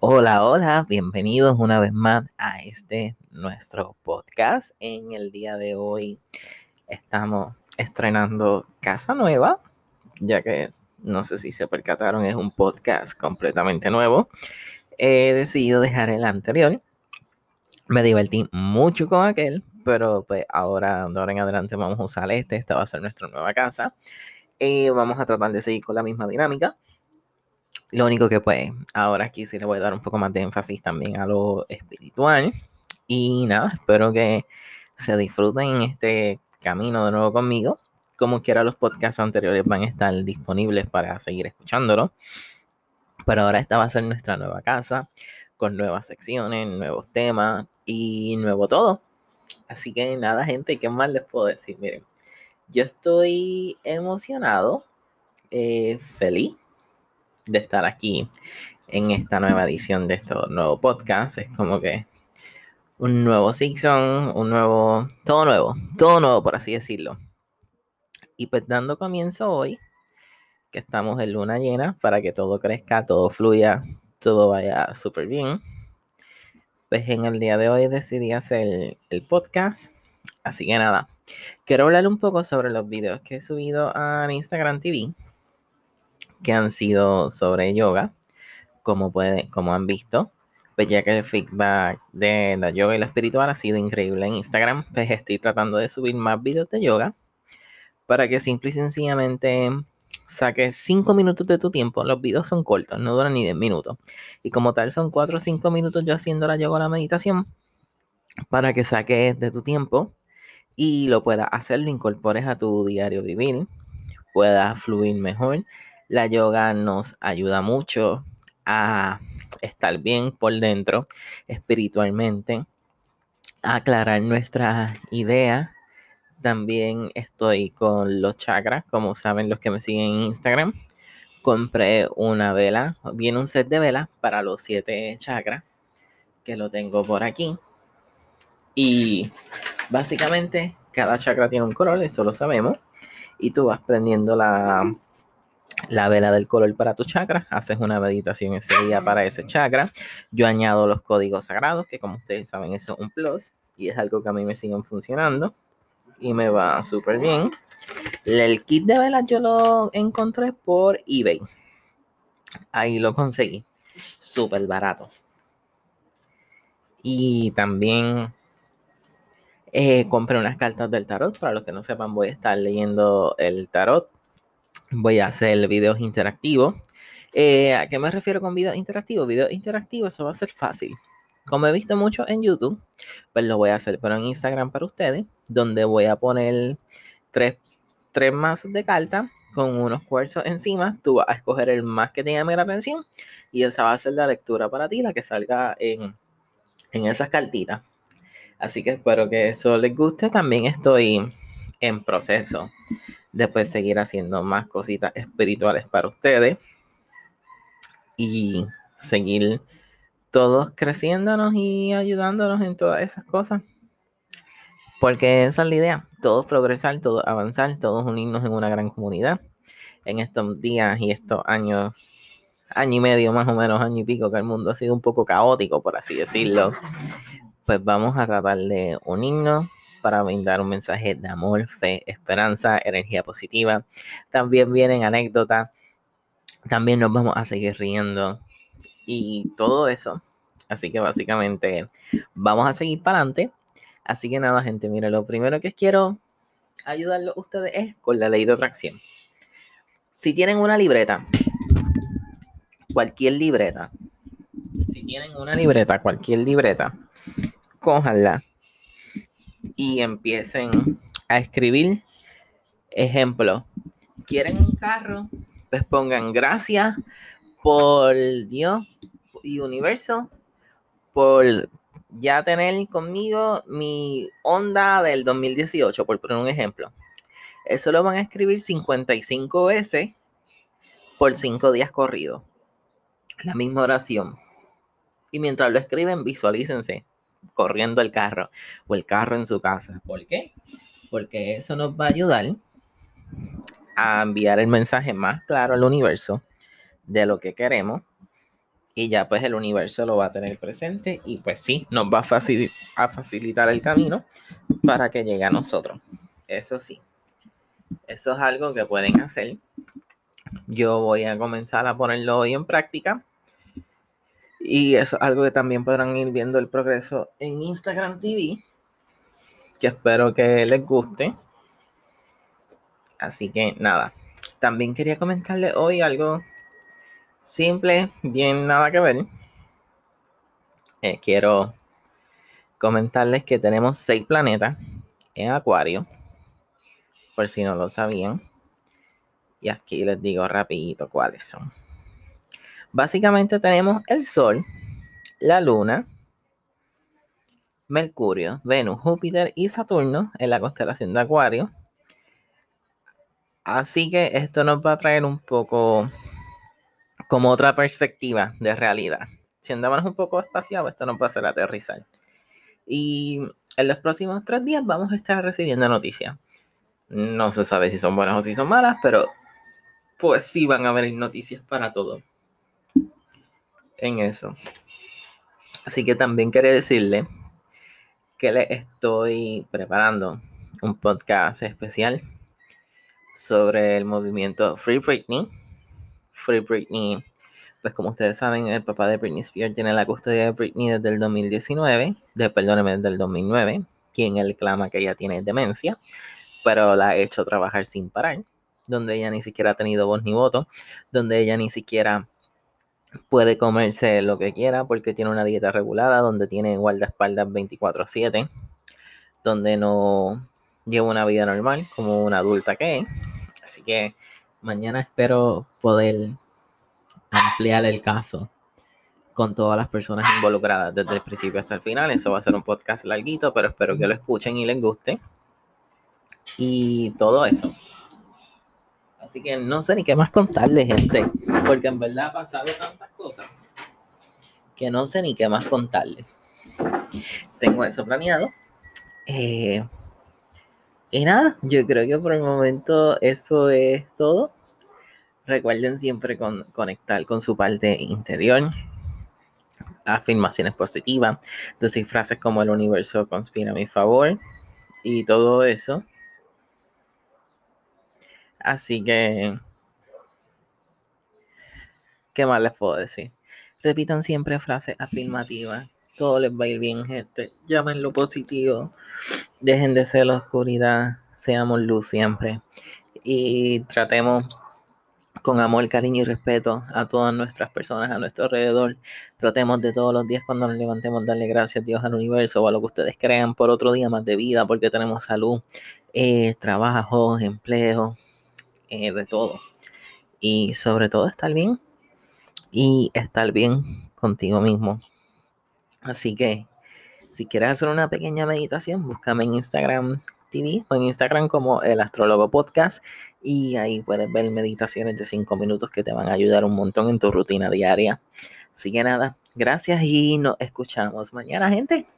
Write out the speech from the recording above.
Hola, hola, bienvenidos una vez más a este nuestro podcast. En el día de hoy estamos estrenando casa nueva, ya que no sé si se percataron, es un podcast completamente nuevo. He decidido dejar el anterior. Me divertí mucho con aquel, pero pues ahora, de ahora en adelante vamos a usar este. Esta va a ser nuestra nueva casa. Y vamos a tratar de seguir con la misma dinámica. Lo único que pues ahora aquí sí le voy a dar un poco más de énfasis también a lo espiritual. Y nada, espero que se disfruten en este camino de nuevo conmigo. Como quiera, los podcasts anteriores van a estar disponibles para seguir escuchándolo. Pero ahora esta va a ser nuestra nueva casa, con nuevas secciones, nuevos temas y nuevo todo. Así que nada, gente, ¿qué más les puedo decir? Miren, yo estoy emocionado, eh, feliz de estar aquí en esta nueva edición de este nuevo podcast. Es como que un nuevo season, un nuevo, todo nuevo, todo nuevo por así decirlo. Y pues dando comienzo hoy, que estamos en luna llena, para que todo crezca, todo fluya, todo vaya súper bien. Pues en el día de hoy decidí hacer el podcast. Así que nada, quiero hablar un poco sobre los videos que he subido a Instagram TV que han sido sobre yoga, como, puede, como han visto. Pues ya que el feedback de la yoga y la espiritual ha sido increíble en Instagram, pues estoy tratando de subir más videos de yoga para que simple y sencillamente saques 5 minutos de tu tiempo. Los videos son cortos, no duran ni 10 minutos. Y como tal son 4 o 5 minutos yo haciendo la yoga o la meditación para que saques de tu tiempo y lo puedas hacer, lo incorpores a tu diario vivir, puedas fluir mejor la yoga nos ayuda mucho a estar bien por dentro espiritualmente, a aclarar nuestras ideas. También estoy con los chakras, como saben los que me siguen en Instagram. Compré una vela, viene un set de velas para los siete chakras, que lo tengo por aquí. Y básicamente cada chakra tiene un color, eso lo sabemos. Y tú vas prendiendo la, la vela del color para tu chakra, haces una meditación ese día para ese chakra. Yo añado los códigos sagrados, que como ustedes saben, eso es un plus y es algo que a mí me siguen funcionando y me va súper bien. El kit de velas yo lo encontré por eBay. Ahí lo conseguí. Súper barato. Y también eh, compré unas cartas del tarot. Para los que no sepan, voy a estar leyendo el tarot voy a hacer videos interactivos. Eh, ¿A qué me refiero con videos interactivos? Videos interactivos, eso va a ser fácil. Como he visto mucho en YouTube, pues lo voy a hacer, pero en Instagram para ustedes, donde voy a poner tres, tres mazos de cartas con unos cuarzos encima. Tú vas a escoger el más que te llame la atención y esa va a ser la lectura para ti, la que salga en, en esas cartitas. Así que espero que eso les guste. También estoy en proceso después seguir haciendo más cositas espirituales para ustedes y seguir todos creciéndonos y ayudándonos en todas esas cosas. Porque esa es la idea, todos progresar, todos avanzar, todos unirnos en una gran comunidad. En estos días y estos años, año y medio más o menos, año y pico, que el mundo ha sido un poco caótico, por así decirlo, pues vamos a tratar de unirnos, para brindar un mensaje de amor, fe, esperanza, energía positiva. También vienen anécdotas, también nos vamos a seguir riendo y todo eso. Así que básicamente vamos a seguir para adelante. Así que nada, gente, mire, lo primero que quiero ayudarlos a ustedes es con la ley de atracción. Si tienen una libreta, cualquier libreta, si tienen una libreta, cualquier libreta, cójanla y empiecen a escribir. Ejemplo, ¿quieren un carro? Pues pongan gracias por Dios y universo por ya tener conmigo mi onda del 2018, por poner un ejemplo. Eso lo van a escribir 55 veces por 5 días corridos. La misma oración. Y mientras lo escriben, visualícense corriendo el carro o el carro en su casa. ¿Por qué? Porque eso nos va a ayudar a enviar el mensaje más claro al universo de lo que queremos y ya pues el universo lo va a tener presente y pues sí, nos va a, a facilitar el camino para que llegue a nosotros. Eso sí, eso es algo que pueden hacer. Yo voy a comenzar a ponerlo hoy en práctica. Y eso es algo que también podrán ir viendo el progreso en Instagram TV, que espero que les guste. Así que nada, también quería comentarles hoy algo simple, bien nada que ver. Eh, quiero comentarles que tenemos seis planetas en Acuario, por si no lo sabían. Y aquí les digo rapidito cuáles son. Básicamente tenemos el Sol, la Luna, Mercurio, Venus, Júpiter y Saturno en la constelación de Acuario. Así que esto nos va a traer un poco como otra perspectiva de realidad. Si andamos un poco espaciado, esto nos va a hacer aterrizar. Y en los próximos tres días vamos a estar recibiendo noticias. No se sabe si son buenas o si son malas, pero pues sí van a haber noticias para todo. En eso. Así que también quería decirle que le estoy preparando un podcast especial sobre el movimiento Free Britney Free Britney. Pues como ustedes saben, el papá de Britney Spears tiene la custodia de Britney desde el 2019, de, perdóneme, desde el 2009, quien él clama que ella tiene demencia, pero la ha hecho trabajar sin parar, donde ella ni siquiera ha tenido voz ni voto, donde ella ni siquiera puede comerse lo que quiera porque tiene una dieta regulada, donde tiene guardaespaldas 24/7, donde no lleva una vida normal como una adulta que es. Así que mañana espero poder ampliar el caso con todas las personas involucradas desde el principio hasta el final. Eso va a ser un podcast larguito, pero espero que lo escuchen y les guste. Y todo eso. Así que no sé ni qué más contarles, gente. Porque en verdad ha pasado tantas cosas que no sé ni qué más contarles. Tengo eso planeado. Eh, y nada, yo creo que por el momento eso es todo. Recuerden siempre conectar con su parte interior. Afirmaciones positivas, decir frases como el universo conspira a mi favor y todo eso. Así que, ¿qué más les puedo decir? Repitan siempre frases afirmativas todo les va a ir bien, gente. Llamen lo positivo. Dejen de ser la oscuridad. Seamos luz siempre. Y tratemos con amor, cariño y respeto a todas nuestras personas a nuestro alrededor. Tratemos de todos los días cuando nos levantemos darle gracias a Dios al universo o a lo que ustedes crean por otro día más de vida, porque tenemos salud, eh, trabajo, empleo, eh, de todo. Y sobre todo estar bien y estar bien contigo mismo. Así que si quieres hacer una pequeña meditación, búscame en Instagram TV o en Instagram como el Astrólogo Podcast y ahí puedes ver meditaciones de 5 minutos que te van a ayudar un montón en tu rutina diaria. Así que nada, gracias y nos escuchamos mañana, gente.